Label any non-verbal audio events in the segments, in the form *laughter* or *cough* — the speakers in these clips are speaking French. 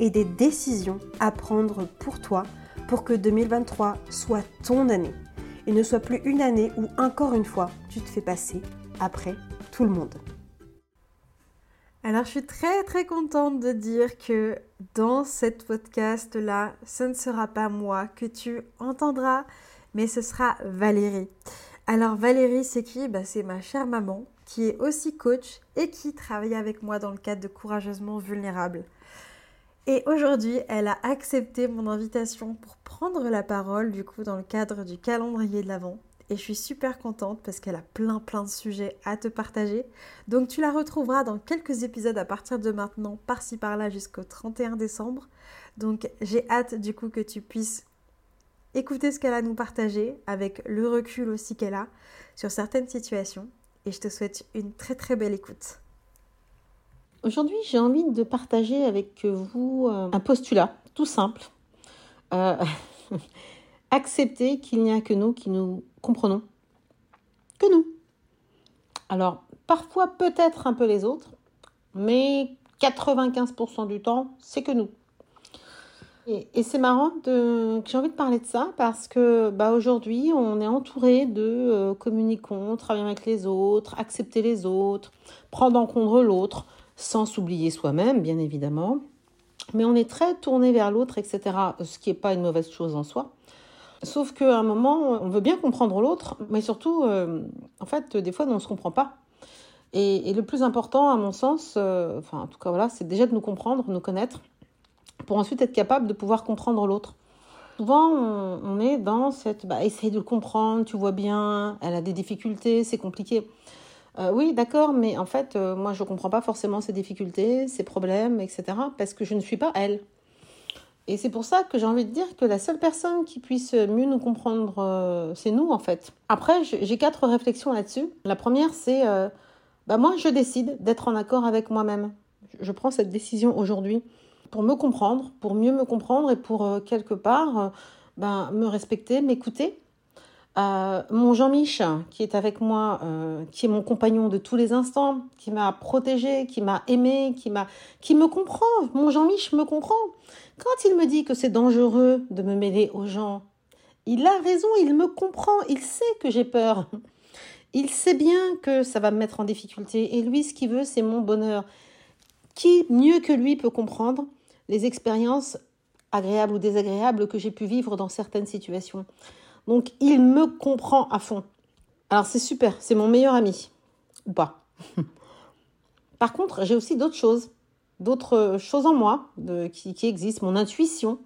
et des décisions à prendre pour toi pour que 2023 soit ton année et ne soit plus une année où encore une fois tu te fais passer après tout le monde. Alors je suis très très contente de dire que dans cette podcast là, ce ne sera pas moi que tu entendras, mais ce sera Valérie. Alors Valérie, c'est qui? Bah, C'est ma chère maman qui est aussi coach et qui travaille avec moi dans le cadre de Courageusement Vulnérable. Et aujourd'hui, elle a accepté mon invitation pour prendre la parole du coup dans le cadre du calendrier de l'Avent. Et je suis super contente parce qu'elle a plein plein de sujets à te partager. Donc tu la retrouveras dans quelques épisodes à partir de maintenant, par-ci par-là jusqu'au 31 décembre. Donc j'ai hâte du coup que tu puisses écouter ce qu'elle a à nous partager avec le recul aussi qu'elle a sur certaines situations. Et je te souhaite une très très belle écoute. Aujourd'hui, j'ai envie de partager avec vous euh, un postulat tout simple. Euh, *laughs* accepter qu'il n'y a que nous qui nous comprenons. Que nous. Alors, parfois peut-être un peu les autres, mais 95% du temps, c'est que nous. Et, c'est marrant que j'ai envie de parler de ça parce que bah, aujourd'hui, on est entouré de euh, communicons, travailler avec les autres, accepter les autres, prendre en compte l'autre sans s'oublier soi-même, bien évidemment. Mais on est très tourné vers l'autre, etc., ce qui n'est pas une mauvaise chose en soi. Sauf qu'à un moment, on veut bien comprendre l'autre, mais surtout, euh, en fait, des fois, on ne se comprend pas. Et, le plus important, à mon sens, euh, enfin, en tout cas, voilà, c'est déjà de nous comprendre, nous connaître, pour ensuite être capable de pouvoir comprendre l'autre. Souvent, on, est dans cette, bah, essaye de le comprendre, tu vois bien, elle a des difficultés, c'est compliqué. Euh, oui, d'accord, mais en fait, euh, moi, je ne comprends pas forcément ses difficultés, ses problèmes, etc., parce que je ne suis pas elle. Et c'est pour ça que j'ai envie de dire que la seule personne qui puisse mieux nous comprendre, euh, c'est nous, en fait. Après, j'ai quatre réflexions là-dessus. La première, c'est, bah, moi, je décide d'être en accord avec moi-même. Je prends cette décision aujourd'hui pour me comprendre, pour mieux me comprendre et pour, quelque part, ben, me respecter, m'écouter euh, mon Jean-Mich, qui est avec moi, euh, qui est mon compagnon de tous les instants, qui m'a protégé, qui m'a aimé, qui m'a, qui me comprend. Mon Jean-Mich me comprend. Quand il me dit que c'est dangereux de me mêler aux gens, il a raison, il me comprend, il sait que j'ai peur. Il sait bien que ça va me mettre en difficulté. Et lui, ce qu'il veut, c'est mon bonheur. Qui mieux que lui peut comprendre les expériences agréables ou désagréables que j'ai pu vivre dans certaines situations? Donc il me comprend à fond. Alors c'est super, c'est mon meilleur ami. Ou pas. *laughs* Par contre, j'ai aussi d'autres choses, d'autres choses en moi qui, existent, mon intuition.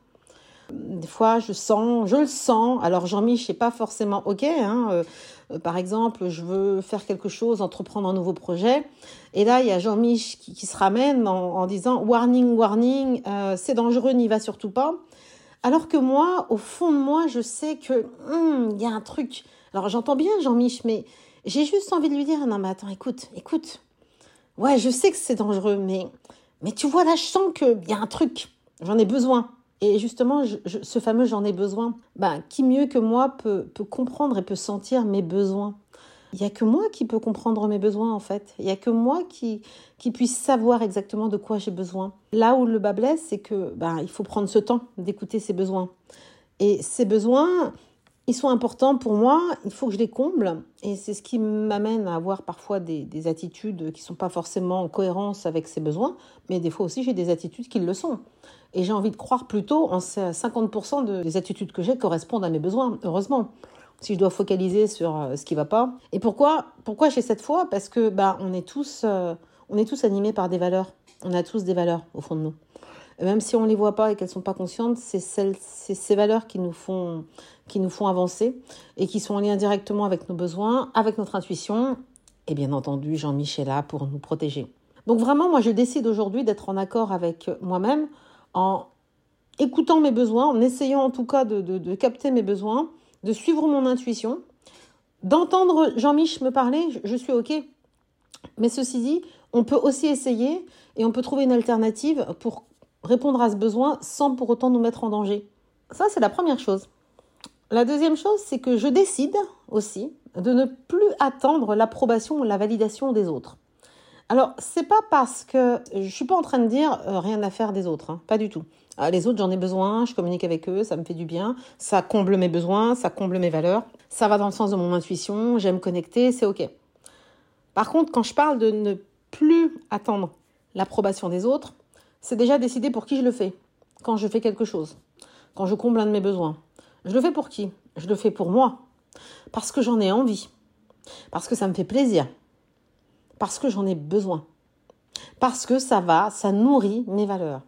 Des fois, je sens, je le sens. Alors, Jean-Mich, c'est pas forcément OK. Hein. Euh, euh, par exemple, je veux faire quelque chose, entreprendre un nouveau projet. Et là, il y a Jean-Mich qui, se ramène en, disant Warning, warning, euh, c'est dangereux, n'y va surtout pas. Alors que moi, au fond de moi, je sais que hum, il y a un truc. Alors j'entends bien Jean-Mich, mais j'ai juste envie de lui dire non mais attends, écoute, écoute. Ouais, je sais que c'est dangereux, mais mais tu vois là, je sens qu'il y a un truc. J'en ai besoin. Et justement, ce fameux j'en ai besoin, bah, qui mieux que moi peut, peut comprendre et peut sentir mes besoins? Il n'y a que moi qui peux comprendre mes besoins en fait. Il n'y a que moi qui, qui puisse savoir exactement de quoi j'ai besoin. Là où le bas blesse, c'est que ben, il faut prendre ce temps d'écouter ses besoins. Et ces besoins, ils sont importants pour moi, il faut que je les comble. Et c'est ce qui m'amène à avoir parfois des, des attitudes qui ne sont pas forcément en cohérence avec ces besoins, mais des fois aussi j'ai des attitudes qui le sont. Et j'ai envie de croire plutôt en 50% de, des attitudes que j'ai correspondent à mes besoins, heureusement. Si je dois focaliser sur euh, ce qui va pas. Et pourquoi Pourquoi j'ai cette foi? Parce que bah on est tous euh, on est tous animés par des valeurs. On a tous des valeurs au fond de nous. même si on les voit pas et qu'elles sont pas conscientes, c'est ces valeurs qui nous font qui nous font avancer et qui sont en lien directement avec nos besoins, avec notre intuition et bien entendu Jean-Michel là pour nous protéger. Donc vraiment, moi je décide aujourd'hui d'être en accord avec moi-même en écoutant mes besoins, en essayant en tout cas de capter mes besoins de suivre mon intuition, d'entendre Jean-Mich me parler, je suis OK. Mais ceci dit, on peut aussi essayer et on peut trouver une alternative pour répondre à ce besoin sans pour autant nous mettre en danger. Ça, c'est la première chose. La deuxième chose, c'est que je décide aussi de ne plus attendre l'approbation ou la validation des autres. Alors, c'est pas parce que je suis pas en train de dire euh, rien à faire des autres, hein, pas du tout. Euh, les autres, j'en ai besoin, je communique avec eux, ça me fait du bien, ça comble mes besoins, ça comble mes valeurs, ça va dans le sens de mon intuition, j'aime connecter, c'est ok. Par contre, quand je parle de ne plus attendre l'approbation des autres, c'est déjà décider pour qui je le fais. Quand je fais quelque chose, quand je comble un de mes besoins, je le fais pour qui? Je le fais pour moi, parce que j'en ai envie, parce que ça me fait plaisir, parce que j'en ai besoin. Parce que ça va, ça nourrit mes valeurs.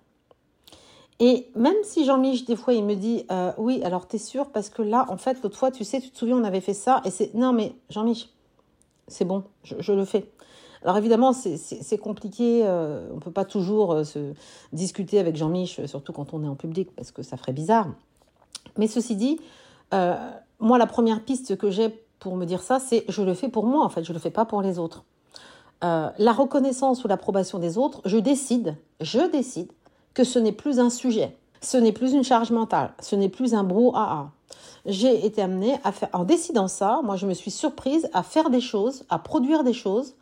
Et même si Jean-Mich, des fois, il me dit euh, Oui, alors t'es sûr? Parce que là, en fait, l'autre fois, tu sais, tu te souviens, on avait fait ça. Et c'est Non, mais Jean-Mich, c'est bon, je, le fais. Alors évidemment, c'est compliqué. Euh, on ne peut pas toujours euh, se discuter avec Jean-Mich, surtout quand on est en public, parce que ça ferait bizarre. Mais ceci dit, moi, la première piste que j'ai pour me dire ça, c'est je le fais pour moi, en fait, je ne le fais pas pour les autres. Euh, la reconnaissance ou l'approbation des autres, je décide, je décide que ce n'est plus un sujet, ce n'est plus une charge mentale, ce n'est plus un brouhaha. J'ai été amenée à faire, en décidant ça, moi je me suis surprise à faire des choses, à produire des choses.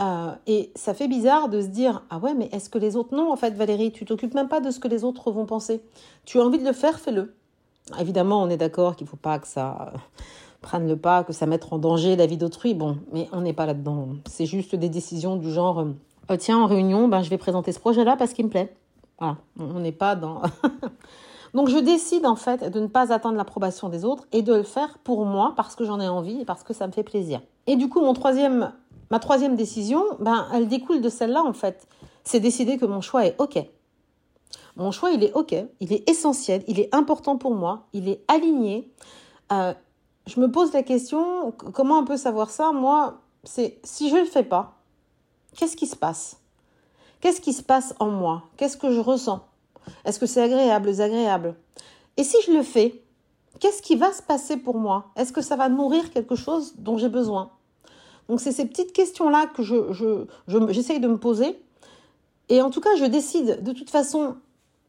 Euh, et ça fait bizarre de se dire ah ouais mais est-ce que les autres non en fait Valérie? Tu t'occupes même pas de ce que les autres vont penser tu as envie de le faire fais-le évidemment on est d'accord qu'il faut pas que ça prennent le pas, que ça mette en danger la vie d'autrui. Bon, mais on n'est pas là-dedans. C'est juste des décisions du genre, euh, oh, tiens, en réunion, ben, je vais présenter ce projet-là parce qu'il me plaît. Voilà, on n'est pas dans... *laughs* Donc je décide en fait de ne pas attendre l'approbation des autres et de le faire pour moi parce que j'en ai envie et parce que ça me fait plaisir. Et du coup, mon troisième, ma troisième décision, ben, elle découle de celle-là en fait. C'est décider que mon choix est OK. Mon choix, il est OK, il est essentiel, il est important pour moi, il est aligné. Euh, je me pose la question, comment on peut savoir ça? Moi, c'est si je ne le fais pas, qu'est-ce qui se passe? Qu'est-ce qui se passe en moi? Qu'est-ce que je ressens? Est-ce que c'est agréable, désagréable? Et si je le fais, qu'est-ce qui va se passer pour moi? Est-ce que ça va nourrir quelque chose dont j'ai besoin? Donc c'est ces petites questions-là que je, j'essaye de me poser. Et en tout cas, je décide de toute façon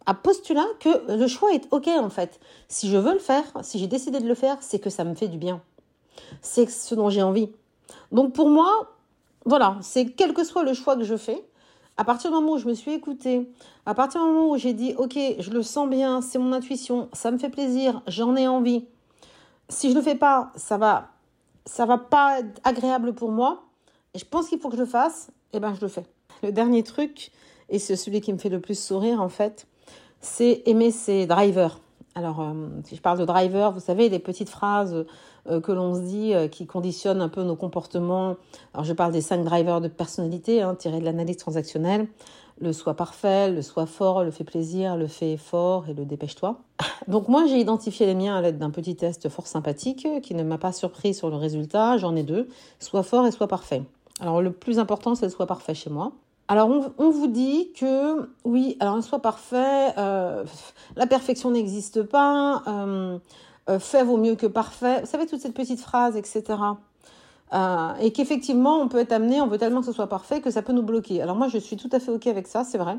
à postulat que le choix est OK en fait. Si je veux le faire, si j'ai décidé de le faire, c'est que ça me fait du bien. C'est ce dont j'ai envie. Donc pour moi, voilà, c'est quel que soit le choix que je fais, à partir du moment où je me suis écoutée, à partir du moment où j'ai dit OK, je le sens bien, c'est mon intuition, ça me fait plaisir, j'en ai envie. Si je le fais pas, ça va ça va pas être agréable pour moi et je pense qu'il faut que je le fasse, et eh ben je le fais. Le dernier truc et c'est celui qui me fait le plus sourire en fait, c'est aimer ses drivers. Alors, euh, si je parle de drivers, vous savez, les petites phrases euh, que l'on se dit euh, qui conditionnent un peu nos comportements. Alors, je parle des cinq drivers de personnalité hein, tirés de l'analyse transactionnelle. Le soi parfait, le soi fort, le fait plaisir, le fait fort et le dépêche-toi. *laughs* Donc moi, j'ai identifié les miens à l'aide d'un petit test fort sympathique qui ne m'a pas surpris sur le résultat. J'en ai deux, soit fort et soit parfait. Alors le plus important, c'est le soit parfait chez moi. Alors on, vous dit que oui, alors un soit parfait, euh, la perfection n'existe pas, euh, euh, fait vaut mieux que parfait. Vous savez, toute cette petite phrase, etc. et qu'effectivement, on peut être amené, on veut tellement que ce soit parfait que ça peut nous bloquer. Alors moi, je suis tout à fait OK avec ça, c'est vrai.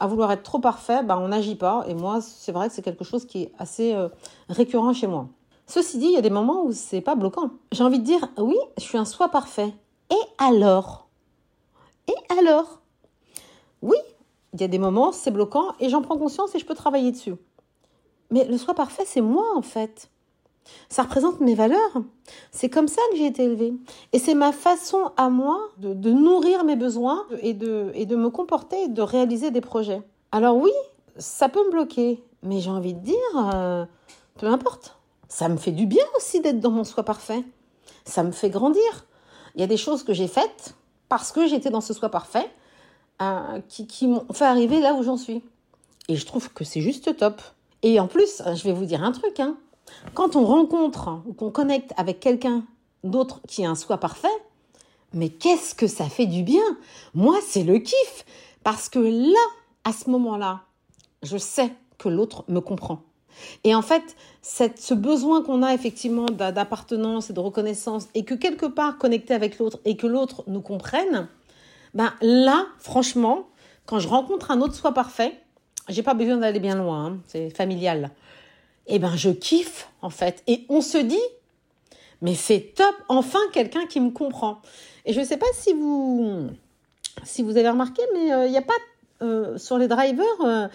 À vouloir être trop parfait, ben, on n'agit pas. Et moi, c'est vrai que c'est quelque chose qui est assez récurrent chez moi. Ceci dit, il y a des moments où c'est pas bloquant. J'ai envie de dire, oui, je suis un soi parfait. Et alors? Et alors? Oui, il y a des moments, c'est bloquant et j'en prends conscience et je peux travailler dessus. Mais le soi parfait, c'est moi en fait. Ça représente mes valeurs. C'est comme ça que j'ai été élevée. Et c'est ma façon à moi de, nourrir mes besoins et de, et me comporter, de réaliser des projets. Alors oui, ça peut me bloquer, mais j'ai envie de dire, euh, peu importe. ça me fait du bien aussi d'être dans mon soi parfait. Ça me fait grandir. Il y a des choses que j'ai faites parce que j'étais dans ce soi parfait qui, qui m'ont fait arriver là où j'en suis. Et je trouve que c'est juste top. Et en plus, je vais vous dire un truc. Hein. Quand on rencontre ou qu'on connecte avec quelqu'un d'autre qui a un soi parfait, mais qu'est-ce que ça fait du bien? Moi, c'est le kiff. Parce que là, à ce moment-là, je sais que l'autre me comprend. Et en fait, ce besoin qu'on a effectivement d'appartenance et de reconnaissance, et que quelque part connecté avec l'autre et que l'autre nous comprenne, ben là, franchement, quand je rencontre un autre soi parfait, j'ai pas besoin d'aller bien loin, hein, c'est familial. Et eh ben je kiffe en fait, et on se dit, mais c'est top, enfin quelqu'un qui me comprend. Et je ne sais pas si vous si vous avez remarqué, mais euh, il n'y a pas euh, sur les drivers, euh,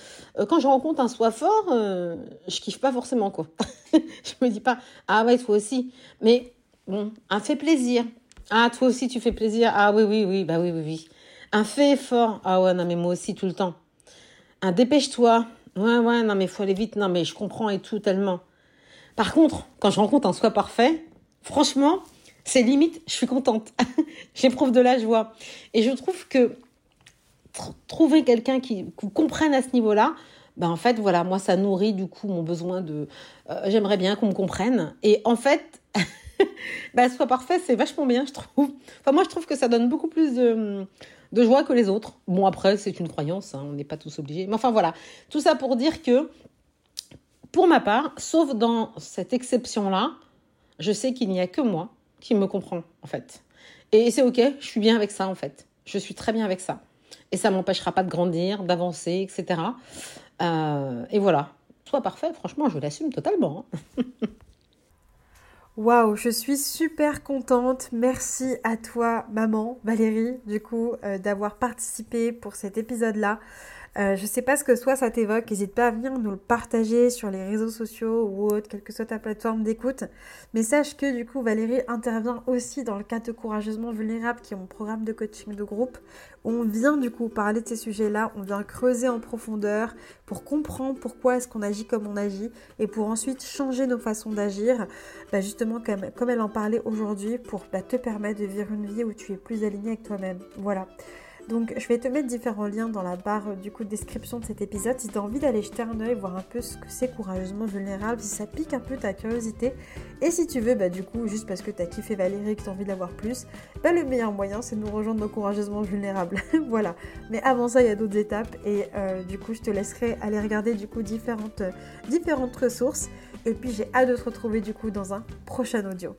quand je rencontre un soi fort, je kiffe pas forcément quoi. *laughs* je me dis pas ah ouais toi aussi, mais bon un fait plaisir. Ah toi aussi tu fais plaisir. Ah oui oui oui bah oui oui oui. Un fait effort. Ah ouais non mais moi aussi tout le temps. Un dépêche-toi. Ouais ouais non mais faut aller vite. Non mais je comprends et tout tellement. Par contre quand je rencontre un soi parfait, franchement c'est limite, je suis contente. *laughs* J'éprouve de la joie. Et je trouve que trouver quelqu'un qui, comprenne à ce niveau-là, ben en fait, voilà, moi, ça nourrit du coup mon besoin de. Euh, j'aimerais bien qu'on me comprenne. Et en fait, *laughs* ben, soit parfait, c'est vachement bien, je trouve. Enfin, moi, je trouve que ça donne beaucoup plus de, joie que les autres. Bon, après, c'est une croyance, hein, on n'est pas tous obligés. Mais enfin, voilà. Tout ça pour dire que, pour ma part, sauf dans cette exception-là, je sais qu'il n'y a que moi qui me comprend, en fait. Et c'est OK, je suis bien avec ça, en fait. Je suis très bien avec ça. Et ça m'empêchera pas de grandir, d'avancer, etc. Euh, et voilà. Soit parfait, franchement, je l'assume totalement. *laughs* Waouh, je suis super contente. Merci à toi, maman, Valérie, du coup, euh, d'avoir participé pour cet épisode-là. Euh, je ne sais pas ce que soit ça t'évoque, n'hésite pas à venir nous le partager sur les réseaux sociaux ou autre, quelle que soit ta plateforme d'écoute. Mais sache que du coup Valérie intervient aussi dans le cadre de Courageusement Vulnérable qui est mon programme de coaching de groupe. On vient du coup parler de ces sujets-là, on vient creuser en profondeur pour comprendre pourquoi est-ce qu'on agit comme on agit et pour ensuite changer nos façons d'agir, bah, justement comme, comme, elle en parlait aujourd'hui, pour bah, te permettre de vivre une vie où tu es plus aligné avec toi-même. Voilà. Donc je vais te mettre différents liens dans la barre du coup de description de cet épisode si tu as envie d'aller jeter un oeil, voir un peu ce que c'est courageusement vulnérable, si ça pique un peu ta curiosité. Et si tu veux, bah du coup, juste parce que tu as kiffé Valérie et que tu as envie d'avoir plus, bah le meilleur moyen c'est de nous rejoindre dans Courageusement Vulnérable. *laughs* voilà. Mais avant ça, il y a d'autres étapes et euh, du coup je te laisserai aller regarder du coup différentes, différentes ressources. Et puis j'ai hâte de te retrouver du coup dans un prochain audio.